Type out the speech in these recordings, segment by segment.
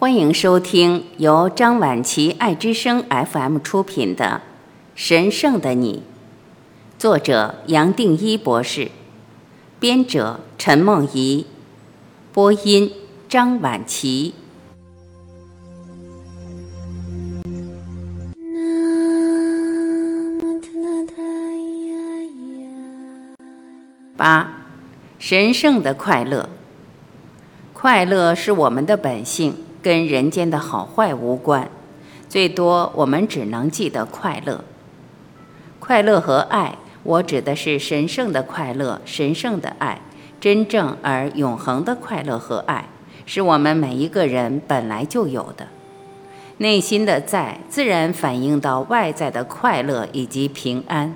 欢迎收听由张晚琪爱之声 FM 出品的《神圣的你》，作者杨定一博士，编者陈梦怡，播音张晚琪。八，神圣的快乐。快乐是我们的本性。跟人间的好坏无关，最多我们只能记得快乐。快乐和爱，我指的是神圣的快乐、神圣的爱，真正而永恒的快乐和爱，是我们每一个人本来就有的。内心的在，自然反映到外在的快乐以及平安。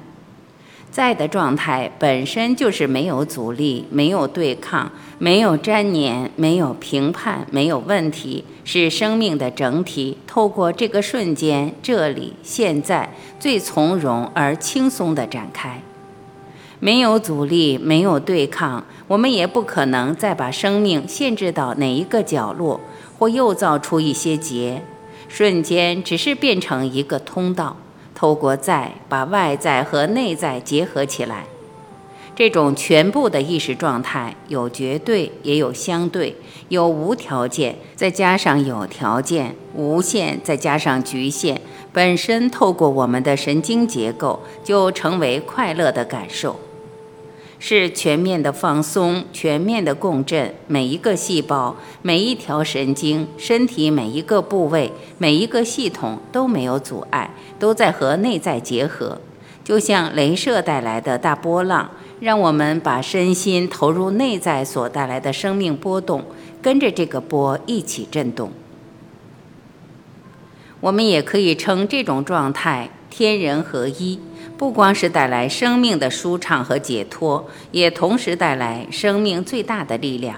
在的状态本身就是没有阻力、没有对抗、没有粘黏、没有评判、没有问题，是生命的整体。透过这个瞬间，这里现在最从容而轻松地展开，没有阻力、没有对抗，我们也不可能再把生命限制到哪一个角落，或又造出一些结。瞬间只是变成一个通道。透过在把外在和内在结合起来，这种全部的意识状态有绝对，也有相对，有无条件，再加上有条件，无限再加上局限，本身透过我们的神经结构就成为快乐的感受。是全面的放松，全面的共振，每一个细胞、每一条神经、身体每一个部位、每一个系统都没有阻碍，都在和内在结合，就像镭射带来的大波浪，让我们把身心投入内在所带来的生命波动，跟着这个波一起震动。我们也可以称这种状态天人合一。不光是带来生命的舒畅和解脱，也同时带来生命最大的力量。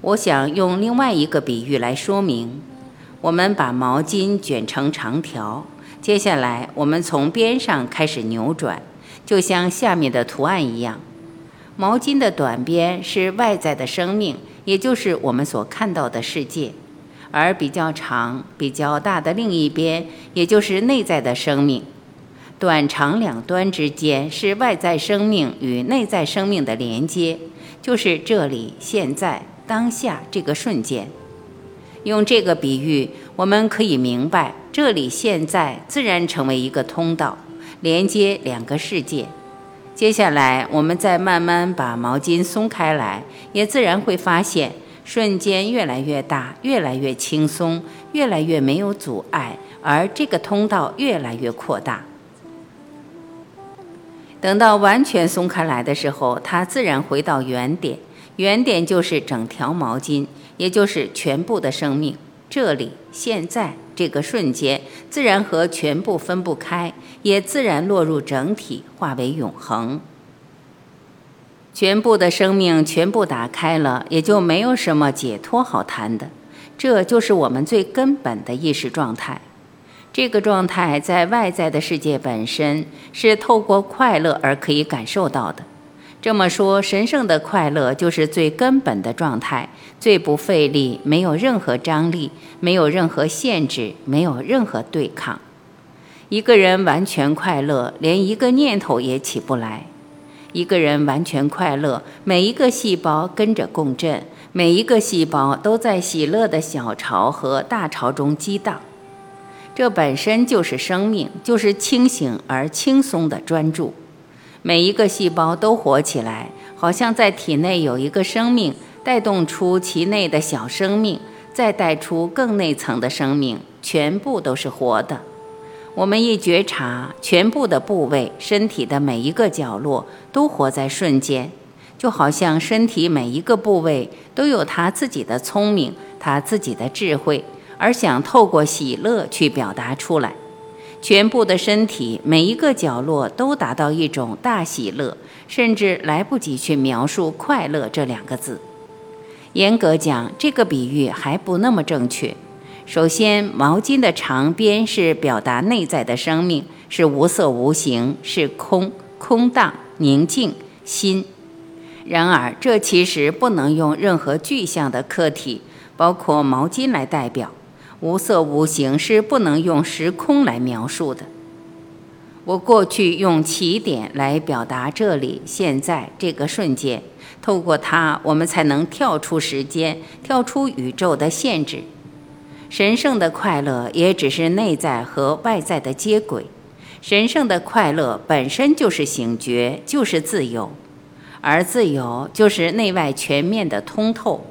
我想用另外一个比喻来说明：我们把毛巾卷成长条，接下来我们从边上开始扭转，就像下面的图案一样。毛巾的短边是外在的生命，也就是我们所看到的世界；而比较长、比较大的另一边，也就是内在的生命。短长两端之间是外在生命与内在生命的连接，就是这里、现在、当下这个瞬间。用这个比喻，我们可以明白，这里现在自然成为一个通道，连接两个世界。接下来，我们再慢慢把毛巾松开来，也自然会发现，瞬间越来越大，越来越轻松，越来越没有阻碍，而这个通道越来越扩大。等到完全松开来的时候，它自然回到原点。原点就是整条毛巾，也就是全部的生命。这里、现在这个瞬间，自然和全部分不开，也自然落入整体，化为永恒。全部的生命全部打开了，也就没有什么解脱好谈的。这就是我们最根本的意识状态。这个状态在外在的世界本身是透过快乐而可以感受到的。这么说，神圣的快乐就是最根本的状态，最不费力，没有任何张力，没有任何限制，没有任何对抗。一个人完全快乐，连一个念头也起不来。一个人完全快乐，每一个细胞跟着共振，每一个细胞都在喜乐的小潮和大潮中激荡。这本身就是生命，就是清醒而轻松的专注。每一个细胞都活起来，好像在体内有一个生命，带动出其内的小生命，再带出更内层的生命，全部都是活的。我们一觉察，全部的部位、身体的每一个角落都活在瞬间，就好像身体每一个部位都有他自己的聪明，他自己的智慧。而想透过喜乐去表达出来，全部的身体每一个角落都达到一种大喜乐，甚至来不及去描述快乐这两个字。严格讲，这个比喻还不那么正确。首先，毛巾的长边是表达内在的生命，是无色无形，是空、空荡、宁静、心。然而，这其实不能用任何具象的客体。包括毛巾来代表。无色无形是不能用时空来描述的。我过去用起点来表达这里、现在这个瞬间，透过它，我们才能跳出时间，跳出宇宙的限制。神圣的快乐也只是内在和外在的接轨。神圣的快乐本身就是醒觉，就是自由，而自由就是内外全面的通透。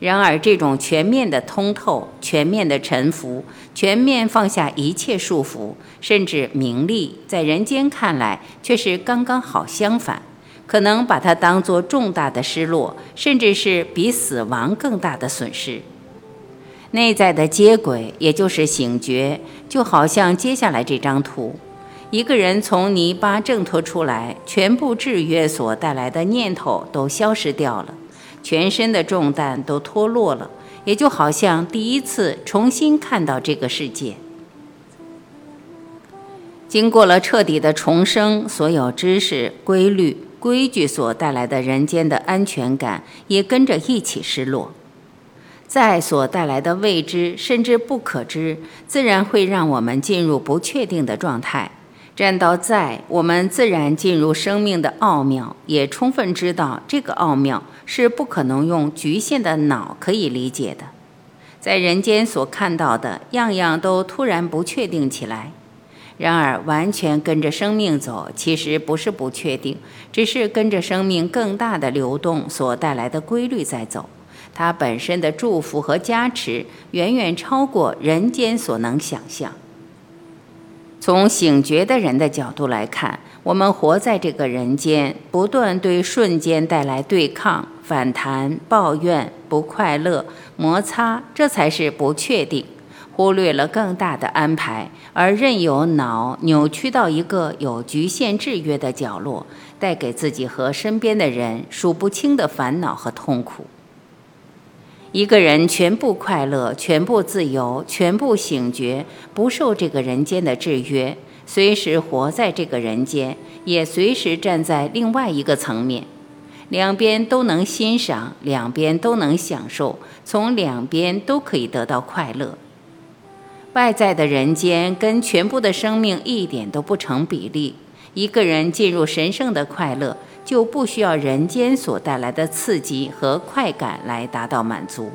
然而，这种全面的通透、全面的臣服、全面放下一切束缚，甚至名利，在人间看来却是刚刚好相反，可能把它当作重大的失落，甚至是比死亡更大的损失。内在的接轨，也就是醒觉，就好像接下来这张图：一个人从泥巴挣脱出来，全部制约所带来的念头都消失掉了。全身的重担都脱落了，也就好像第一次重新看到这个世界。经过了彻底的重生，所有知识、规律、规矩所带来的人间的安全感也跟着一起失落。在所带来的未知甚至不可知，自然会让我们进入不确定的状态。站到在，我们自然进入生命的奥妙，也充分知道这个奥妙是不可能用局限的脑可以理解的。在人间所看到的样样都突然不确定起来。然而，完全跟着生命走，其实不是不确定，只是跟着生命更大的流动所带来的规律在走。它本身的祝福和加持，远远超过人间所能想象。从醒觉的人的角度来看，我们活在这个人间，不断对瞬间带来对抗、反弹、抱怨、不快乐、摩擦，这才是不确定。忽略了更大的安排，而任由脑扭曲到一个有局限制约的角落，带给自己和身边的人数不清的烦恼和痛苦。一个人全部快乐，全部自由，全部醒觉，不受这个人间的制约，随时活在这个人间，也随时站在另外一个层面，两边都能欣赏，两边都能享受，从两边都可以得到快乐。外在的人间跟全部的生命一点都不成比例。一个人进入神圣的快乐。就不需要人间所带来的刺激和快感来达到满足，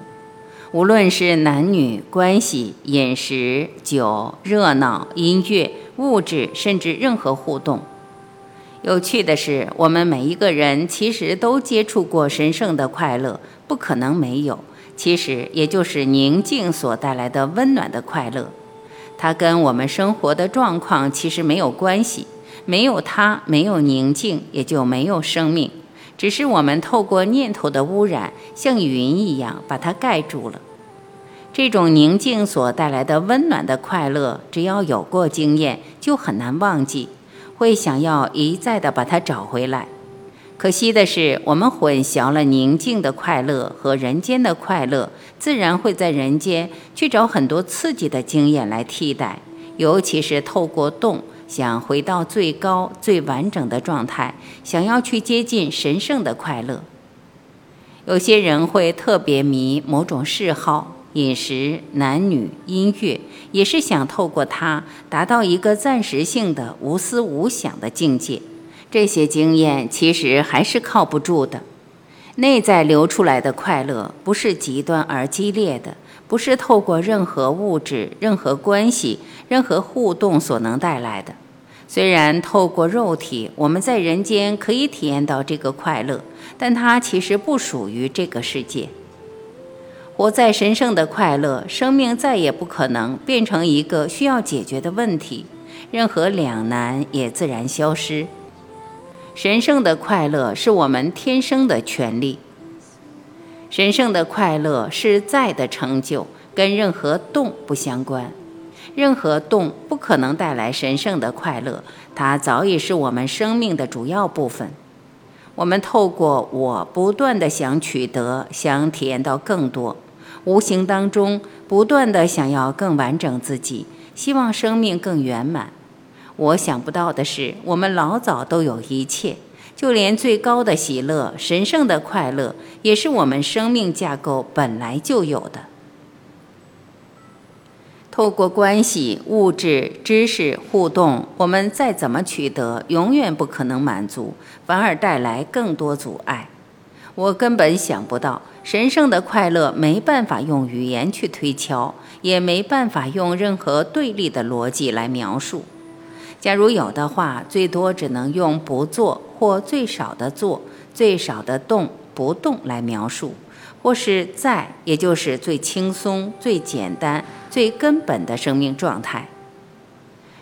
无论是男女关系、饮食、酒、热闹、音乐、物质，甚至任何互动。有趣的是，我们每一个人其实都接触过神圣的快乐，不可能没有。其实也就是宁静所带来的温暖的快乐，它跟我们生活的状况其实没有关系。没有它，没有宁静，也就没有生命。只是我们透过念头的污染，像云一样把它盖住了。这种宁静所带来的温暖的快乐，只要有过经验，就很难忘记，会想要一再的把它找回来。可惜的是，我们混淆了宁静的快乐和人间的快乐，自然会在人间去找很多刺激的经验来替代，尤其是透过动。想回到最高、最完整的状态，想要去接近神圣的快乐。有些人会特别迷某种嗜好、饮食、男女、音乐，也是想透过它达到一个暂时性的无思无想的境界。这些经验其实还是靠不住的。内在流出来的快乐，不是极端而激烈的。不是透过任何物质、任何关系、任何互动所能带来的。虽然透过肉体，我们在人间可以体验到这个快乐，但它其实不属于这个世界。活在神圣的快乐，生命再也不可能变成一个需要解决的问题，任何两难也自然消失。神圣的快乐是我们天生的权利。神圣的快乐是在的成就，跟任何动不相关，任何动不可能带来神圣的快乐。它早已是我们生命的主要部分。我们透过我不断的想取得，想体验到更多，无形当中不断的想要更完整自己，希望生命更圆满。我想不到的是，我们老早都有一切。就连最高的喜乐、神圣的快乐，也是我们生命架构本来就有的。透过关系、物质、知识互动，我们再怎么取得，永远不可能满足，反而带来更多阻碍。我根本想不到，神圣的快乐没办法用语言去推敲，也没办法用任何对立的逻辑来描述。假如有的话，最多只能用不做或最少的做、最少的动不动来描述。或是在，也就是最轻松、最简单、最根本的生命状态。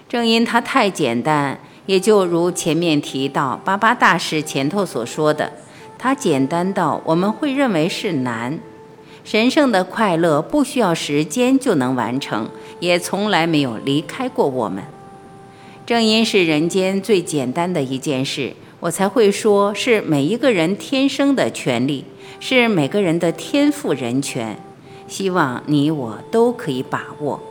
正因它太简单，也就如前面提到巴巴大师前头所说的，它简单到我们会认为是难。神圣的快乐不需要时间就能完成，也从来没有离开过我们。正因是人间最简单的一件事，我才会说是每一个人天生的权利。是每个人的天赋人权，希望你我都可以把握。